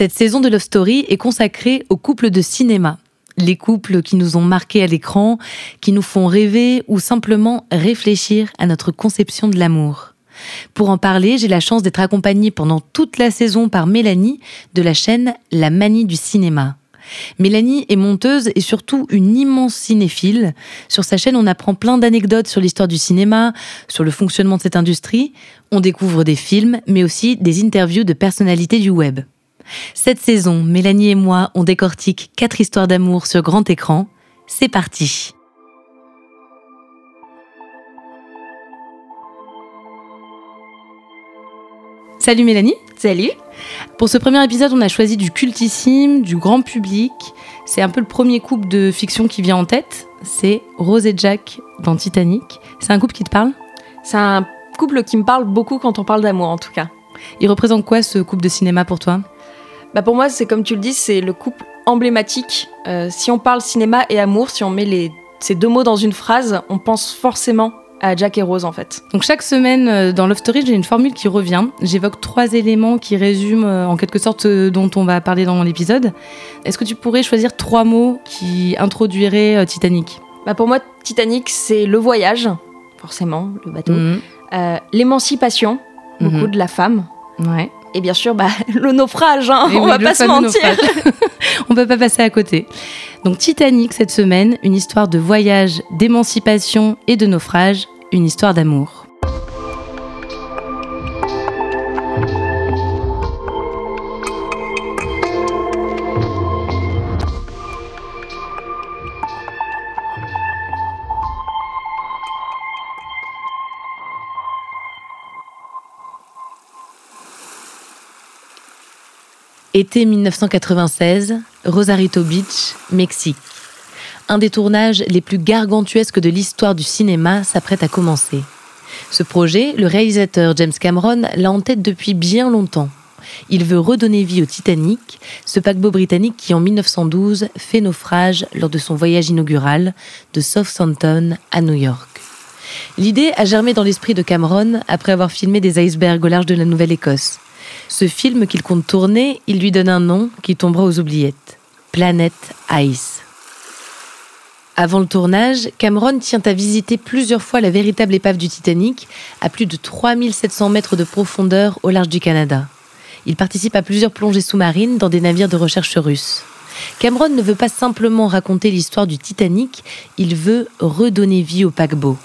Cette saison de Love Story est consacrée aux couples de cinéma. Les couples qui nous ont marqués à l'écran, qui nous font rêver ou simplement réfléchir à notre conception de l'amour. Pour en parler, j'ai la chance d'être accompagnée pendant toute la saison par Mélanie de la chaîne La Manie du cinéma. Mélanie est monteuse et surtout une immense cinéphile. Sur sa chaîne, on apprend plein d'anecdotes sur l'histoire du cinéma, sur le fonctionnement de cette industrie. On découvre des films, mais aussi des interviews de personnalités du web. Cette saison, Mélanie et moi, on décortique quatre histoires d'amour sur grand écran. C'est parti Salut Mélanie Salut Pour ce premier épisode, on a choisi du cultissime, du grand public. C'est un peu le premier couple de fiction qui vient en tête. C'est Rose et Jack dans Titanic. C'est un couple qui te parle? C'est un couple qui me parle beaucoup quand on parle d'amour en tout cas. Il représente quoi ce couple de cinéma pour toi? Bah Pour moi, c'est comme tu le dis, c'est le couple emblématique. Euh, si on parle cinéma et amour, si on met les, ces deux mots dans une phrase, on pense forcément à Jack et Rose en fait. Donc chaque semaine euh, dans Love Story, j'ai une formule qui revient. J'évoque trois éléments qui résument euh, en quelque sorte dont on va parler dans l'épisode. Est-ce que tu pourrais choisir trois mots qui introduiraient Titanic? Bah Pour moi, Titanic, c'est le voyage, forcément, le bateau. Mhm. Euh, L'émancipation, beaucoup Mhm. de la femme. Ouais. Et bien sûr, bah, le naufrage, hein, on oui, va pas se mentir. on peut pas passer à côté. Donc Titanic cette semaine, une histoire de voyage, d'émancipation et de naufrage, une histoire d'amour. Été 1996, Rosarito Beach, Mexique. Un des tournages les plus gargantuesques de l'histoire du cinéma s'apprête à commencer. Ce projet, le réalisateur James Cameron l'a en tête depuis bien longtemps. Il veut redonner vie au Titanic, ce paquebot britannique qui en 1912 fait naufrage lors de son voyage inaugural de Southampton à New York. L'idée a germé dans l'esprit de Cameron après avoir filmé des icebergs au large de la Nouvelle-Écosse. Ce film qu'il compte tourner, il lui donne un nom qui tombera aux oubliettes. Planet Ice. Avant le tournage, Cameron tient à visiter plusieurs fois la véritable épave du Titanic, à plus de 3700 mètres de profondeur au large du Canada. Il participe à plusieurs plongées sous-marines dans des navires de recherche russes. Cameron ne veut pas simplement raconter l'histoire du Titanic, il veut redonner vie au paquebot.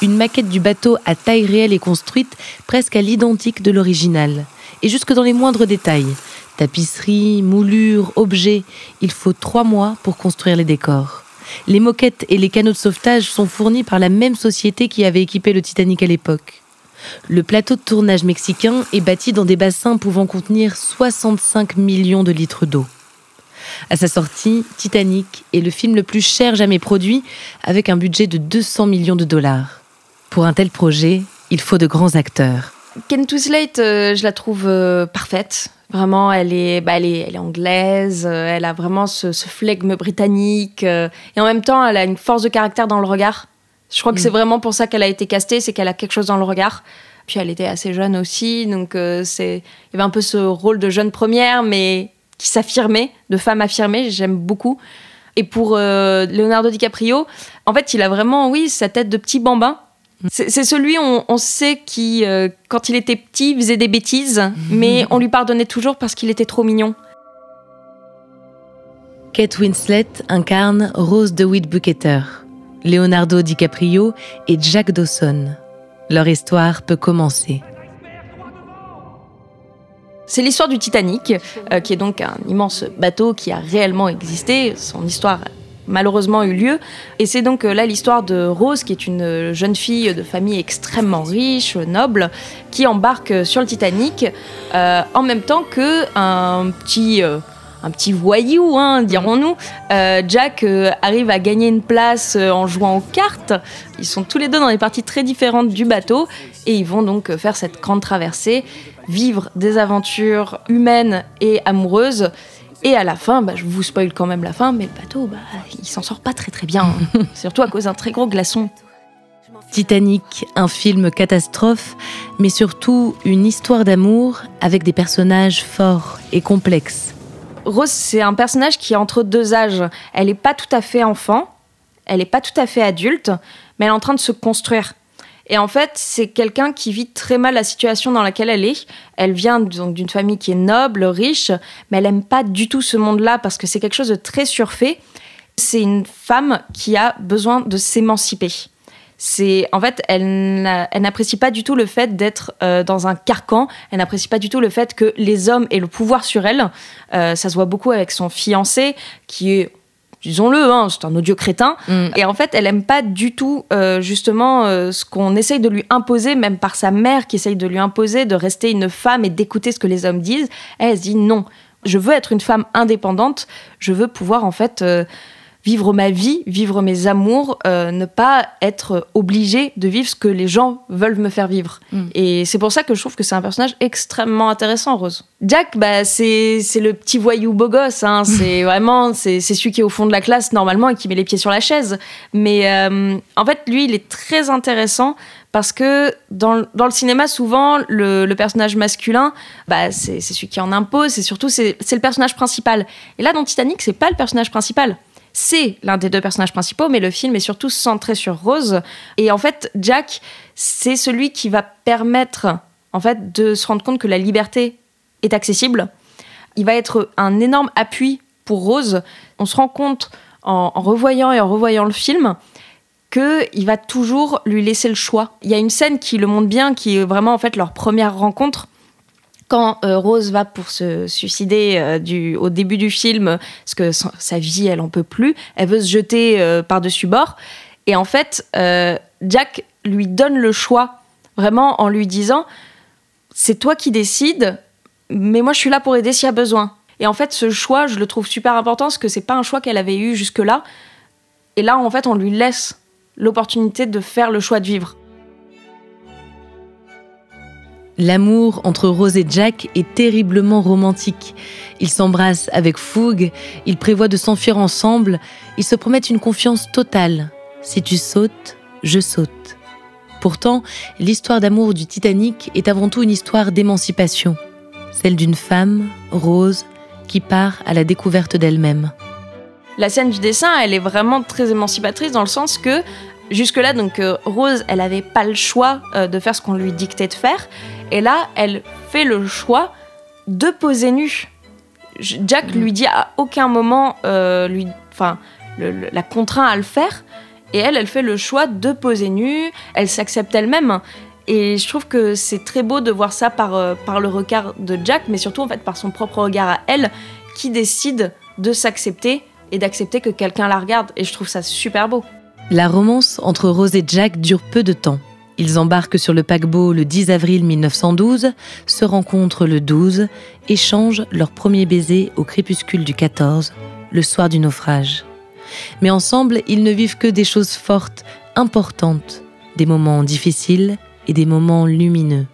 Une maquette du bateau à taille réelle est construite presque à l'identique de l'original, et jusque dans les moindres détails. Tapisserie, moulure, objets, il faut trois mois pour construire les décors. Les moquettes et les canaux de sauvetage sont fournis par la même société qui avait équipé le Titanic à l'époque. Le plateau de tournage mexicain est bâti dans des bassins pouvant contenir 65 millions de litres d'eau. À sa sortie, Titanic est le film le plus cher jamais produit, avec un budget de 200 millions de dollars. Pour un tel projet, il faut de grands acteurs. Kate Winslet, euh, je la trouve euh, parfaite. Vraiment, elle est, bah, elle est, elle est anglaise. euh, elle a vraiment ce, ce flegme britannique. et en même temps, elle a une force de caractère dans le regard. Je crois que Mm. c'est vraiment pour ça qu'elle a été castée, c'est qu'elle a quelque chose dans le regard. Puis elle était assez jeune aussi, donc c'est, il y avait un peu ce rôle de jeune première, mais qui s'affirmait, de femme affirmée. J'aime beaucoup. Et pour Leonardo DiCaprio, en fait, il a vraiment, oui, sa tête de petit bambin. C'est c'est celui, on, on sait, qui, euh, quand il était petit, faisait des bêtises, mais on lui pardonnait toujours parce qu'il était trop mignon. Kate Winslet incarne Rose DeWitt Bucketer, Leonardo DiCaprio et Jack Dawson. Leur histoire peut commencer. C'est l'histoire du Titanic, euh, qui est donc un immense bateau qui a réellement existé. Son histoire a malheureusement eu lieu. Et c'est donc euh, là l'histoire de Rose, qui est une euh, jeune fille de famille extrêmement riche, noble, qui embarque euh, sur le Titanic en même temps que un petit... un petit voyou, hein, dirons-nous. Jack arrive à gagner une place en jouant aux cartes. Ils sont tous les deux dans des parties très différentes du bateau et ils vont donc faire cette grande traversée, vivre des aventures humaines et amoureuses. Et à la fin, bah, je vous spoil quand même la fin, mais le bateau, bah, il s'en sort pas très très bien, surtout à cause d'un très gros glaçon. Titanic, un film catastrophe, mais surtout une histoire d'amour avec des personnages forts et complexes. Rose, c'est un personnage qui est entre deux âges. Elle n'est pas tout à fait enfant, elle n'est pas tout à fait adulte, mais elle est en train de se construire. Et en fait, c'est quelqu'un qui vit très mal la situation dans laquelle elle est. Elle vient donc d'une famille qui est noble, riche, mais elle n'aime pas du tout ce monde-là parce que c'est quelque chose de très surfait. C'est une femme qui a besoin de s'émanciper. C'est en fait, elle n'apprécie pas du tout le fait d'être euh, dans un carcan. Elle n'apprécie pas du tout le fait que les hommes aient le pouvoir sur elle. Euh, ça se voit beaucoup avec son fiancé, qui est disons-le, hein, c'est un odieux crétin. Mm. Et en fait, elle aime pas du tout euh, justement euh, ce qu'on essaye de lui imposer, même par sa mère qui essaye de lui imposer de rester une femme et d'écouter ce que les hommes disent. Elle, se dit non, je veux être une femme indépendante, je veux pouvoir en fait euh, vivre ma vie, vivre mes amours, euh, ne pas être obligé de vivre ce que les gens veulent me faire vivre. Mm. Et c'est pour ça que je trouve que c'est un personnage extrêmement intéressant, Rose. Jack, bah, c'est, le petit voyou beau gosse. Hein. C'est vraiment c'est, celui qui est au fond de la classe normalement et qui met les pieds sur la chaise. Mais euh, en fait, lui, il est très intéressant parce que dans, le cinéma, souvent, le, personnage masculin, bah, c'est, celui qui en impose, c'est surtout c'est, c'est le personnage principal. Et là, dans Titanic, c'est pas le personnage principal c'est l'un des deux personnages principaux, mais le film est surtout centré sur Rose. Et en fait, Jack, c'est celui qui va permettre en fait de se rendre compte que la liberté est accessible. Il va être un énorme appui pour Rose. On se rend compte en, revoyant et en revoyant le film qu'il va toujours lui laisser le choix. Il y a une scène qui le montre bien, qui est vraiment en fait leur première rencontre quand euh, Rose va pour se suicider euh, au début du film, parce que sa vie, elle en peut plus, elle veut se jeter euh, par-dessus bord. Et en fait, Jack lui donne le choix, vraiment en lui disant C'est toi qui décides, mais moi je suis là pour aider s'il y a besoin. Et en fait, ce choix, je le trouve super important parce que c'est pas un choix qu'elle avait eu jusque-là. Et là, en fait, on lui laisse l'opportunité de faire le choix de vivre. L'amour entre Rose et Jack est terriblement romantique. Ils s'embrassent avec fougue, ils prévoient de s'enfuir ensemble, ils se promettent une confiance totale. Si tu sautes, je saute. Pourtant, l'histoire d'amour du Titanic est avant tout une histoire d'émancipation, celle d'une femme, Rose, qui part à la découverte d'elle-même. La scène du dessin, elle est vraiment très émancipatrice dans le sens que jusque-là, donc euh, Rose, elle n'avait pas le choix euh, de faire ce qu'on lui dictait de faire. Et là, elle fait le choix de poser nue. Jack lui dit à aucun moment, euh, lui, enfin, la contraint à le faire. Et elle, elle fait le choix de poser nue. Elle s'accepte elle-même. Et je trouve que c'est très beau de voir ça par, euh, par le regard de Jack, mais surtout en fait par son propre regard à elle, qui décide de s'accepter et d'accepter que quelqu'un la regarde. Et je trouve ça super beau. La romance entre Rose et Jack dure peu de temps. Ils embarquent sur le paquebot le 10 avril 1912, se rencontrent le 12, échangent leur premier baiser au crépuscule du 14, le soir du naufrage. Mais ensemble, ils ne vivent que des choses fortes, importantes, des moments difficiles et des moments lumineux.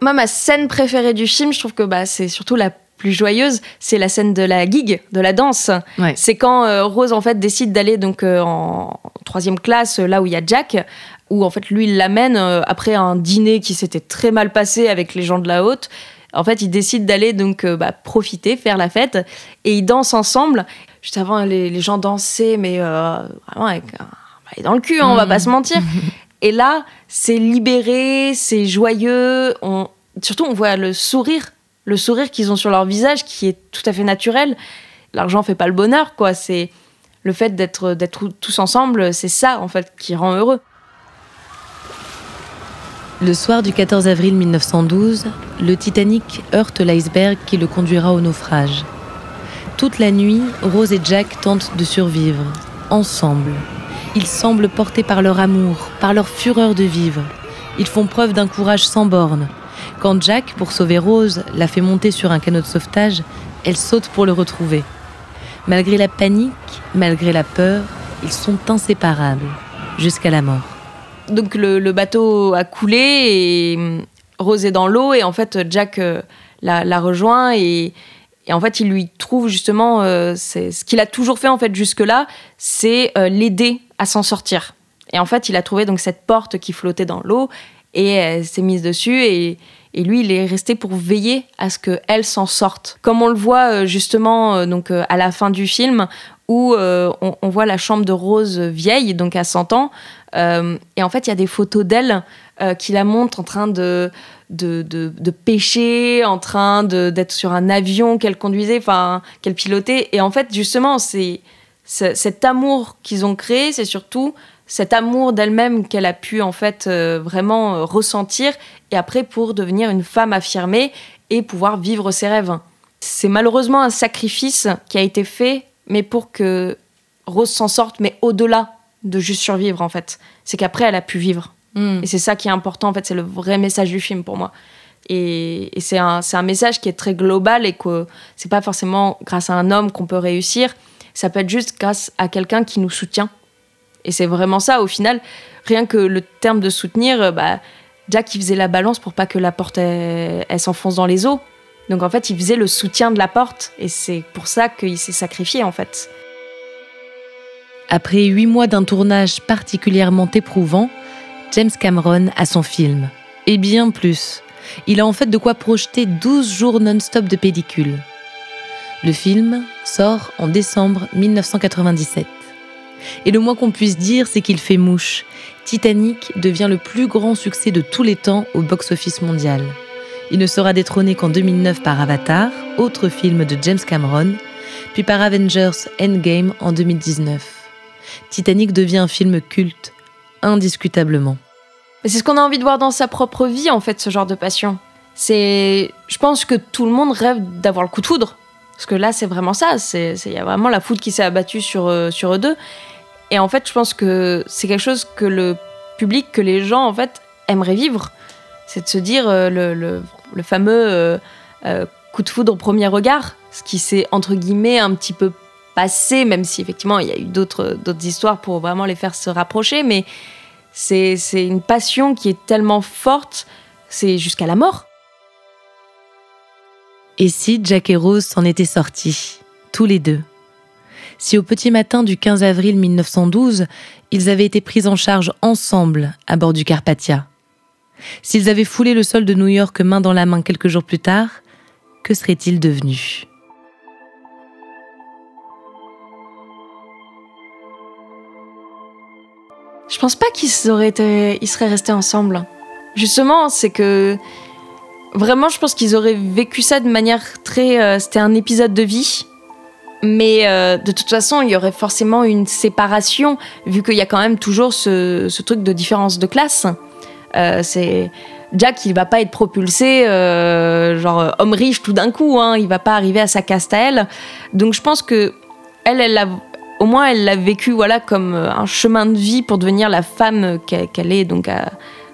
Moi, ma scène préférée du film, je trouve que bah, c'est surtout la plus joyeuse, c'est la scène de la gig, de la danse. C'est quand euh, Rose en fait décide d'aller donc euh, en troisième classe, là où il y a Jack, où en fait lui il l'amène euh, après un dîner qui s'était très mal passé avec les gens de la haute. En fait, ils décident d'aller donc euh, bah, profiter, faire la fête, et ils dansent ensemble. Juste avant, les, gens dansaient, mais euh, vraiment avec un dans le cul, hein, on va pas se mentir. Et là, c'est libéré, c'est joyeux. On... Surtout, on voit le sourire, le sourire qu'ils ont sur leur visage, qui est tout à fait naturel. L'argent fait pas le bonheur, quoi. C'est le fait d'être d'être tous ensemble, c'est ça en fait qui rend heureux. Le soir du 14 avril 1912, le Titanic heurte l'iceberg qui le conduira au naufrage. Toute la nuit, Rose et Jack tentent de survivre, ensemble. Ils semblent portés par leur amour, par leur fureur de vivre. Ils font preuve d'un courage sans borne. Quand Jack, pour sauver Rose, la fait monter sur un canot de sauvetage, elle saute pour le retrouver. Malgré la panique, malgré la peur, ils sont inséparables, jusqu'à la mort donc le, bateau a coulé et hum, Rose est dans l'eau et en fait Jack euh, la, rejoint et, en fait il lui trouve justement euh, ce qu'il a toujours fait en fait jusque là c'est euh, l'aider à s'en sortir et en fait il a trouvé donc cette porte qui flottait dans l'eau et elle s'est mise dessus et, et lui, il est resté pour veiller à ce qu'elle s'en sorte. Comme on le voit justement donc à la fin du film, où on, on, voit la chambre de Rose vieille, donc à 100 ans, et en fait, il y a des photos d'elle qui la montrent en train de de, pêcher, en train d'être sur un avion qu'elle conduisait, enfin, qu'elle pilotait. Et en fait, justement, c'est cet amour qu'ils ont créé, c'est surtout cet amour d'elle-même qu'elle a pu en fait euh, vraiment euh, ressentir et après pour devenir une femme affirmée et pouvoir vivre ses rêves. C'est malheureusement un sacrifice qui a été fait, mais pour que Rose s'en sorte, mais au-delà de juste survivre en fait. C'est qu'après elle a pu vivre. Mm. Et c'est ça qui est important, en fait, c'est le vrai message du film pour moi. Et, c'est un, un, message qui est très global et que c'est pas forcément grâce à un homme qu'on peut réussir, ça peut être juste grâce à quelqu'un qui nous soutient. Et c'est vraiment ça, au final, rien que le terme de soutenir, euh, bah, Jack il faisait la balance pour pas que la porte elle, s'enfonce dans les eaux. Donc en fait, il faisait le soutien de la porte et c'est pour ça qu'il s'est sacrifié en fait. Après huit mois d'un tournage particulièrement éprouvant, James Cameron a son film. Et bien plus. Il a en fait de quoi projeter 12 jours non-stop de pellicule. Le film sort en décembre 1997. Et le moins qu'on puisse dire, c'est qu'il fait mouche. Titanic devient le plus grand succès de tous les temps au box-office mondial. Il ne sera détrôné qu'en 2009 par Avatar, autre film de James Cameron, puis par Avengers Endgame en 2019. Titanic devient un film culte, indiscutablement. C'est ce qu'on a envie de voir dans sa propre vie, en fait, ce genre de passion. C'est, je pense que tout le monde rêve d'avoir le coup de foudre, parce que là, c'est vraiment ça. C'est, il y a vraiment la foudre qui s'est abattue sur euh, sur eux deux. Et en fait, je pense que c'est quelque chose que le public, que les gens, en fait, aimeraient vivre. C'est de se dire euh, le, le, fameux euh, coup de foudre au premier regard, ce qui s'est entre guillemets un petit peu passé, même si effectivement il y a eu d'autres histoires pour vraiment les faire se rapprocher, mais c'est une passion qui est tellement forte, c'est jusqu'à la mort. Et si Jack et Rose s'en étaient sortis, tous les deux? Si au petit matin du 15 avril 1912, ils avaient été pris en charge ensemble à bord du Carpathia? S'ils avaient foulé le sol de New York main dans la main quelques jours plus tard, que seraient-ils devenus? Je pense pas qu'ils auraient été, ils seraient restés ensemble. Justement, c'est que vraiment, je pense qu'ils auraient vécu ça de manière très. Euh, c'était un épisode de vie. Mais euh, de toute façon, il y aurait forcément une séparation, vu qu'il y a quand même toujours ce, truc de différence de classe. Euh, c'est Jack, il va pas être propulsé, genre homme riche tout d'un coup. Hein, il va pas arriver à sa caste à elle. Donc je pense que elle, au moins elle l'a vécu voilà comme euh, un chemin de vie pour devenir la femme qu'elle est donc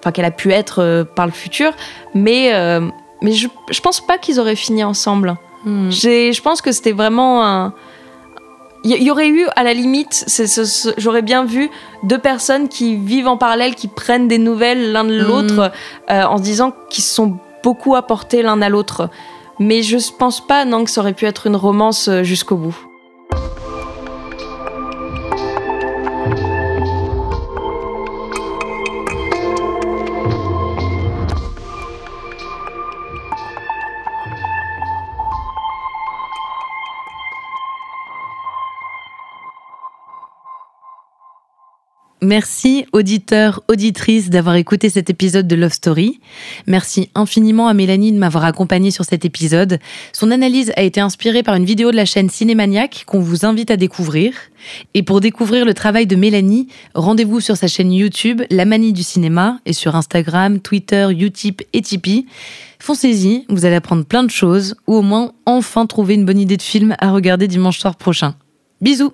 enfin qu'elle a pu être euh, par le futur mais euh, mais je, je pense pas qu'ils auraient fini ensemble hmm. je pense que c'était vraiment un il y, aurait eu à la limite j'aurais bien vu deux personnes qui vivent en parallèle qui prennent des nouvelles l'un de l'autre hmm. en se disant qu'ils se sont beaucoup apportés l'un à l'autre mais je pense pas non que ça aurait pu être une romance jusqu'au bout Merci auditeurs, auditrices d'avoir écouté cet épisode de Love Story. Merci infiniment à Mélanie de m'avoir accompagnée sur cet épisode. Son analyse a été inspirée par une vidéo de la chaîne Cinémaniac qu'on vous invite à découvrir. Et pour découvrir le travail de Mélanie, rendez-vous sur sa chaîne YouTube La Manie du cinéma et sur Instagram, Twitter, Utip et Tipeee. Foncez-y, vous allez apprendre plein de choses ou au moins enfin trouver une bonne idée de film à regarder dimanche soir prochain. Bisous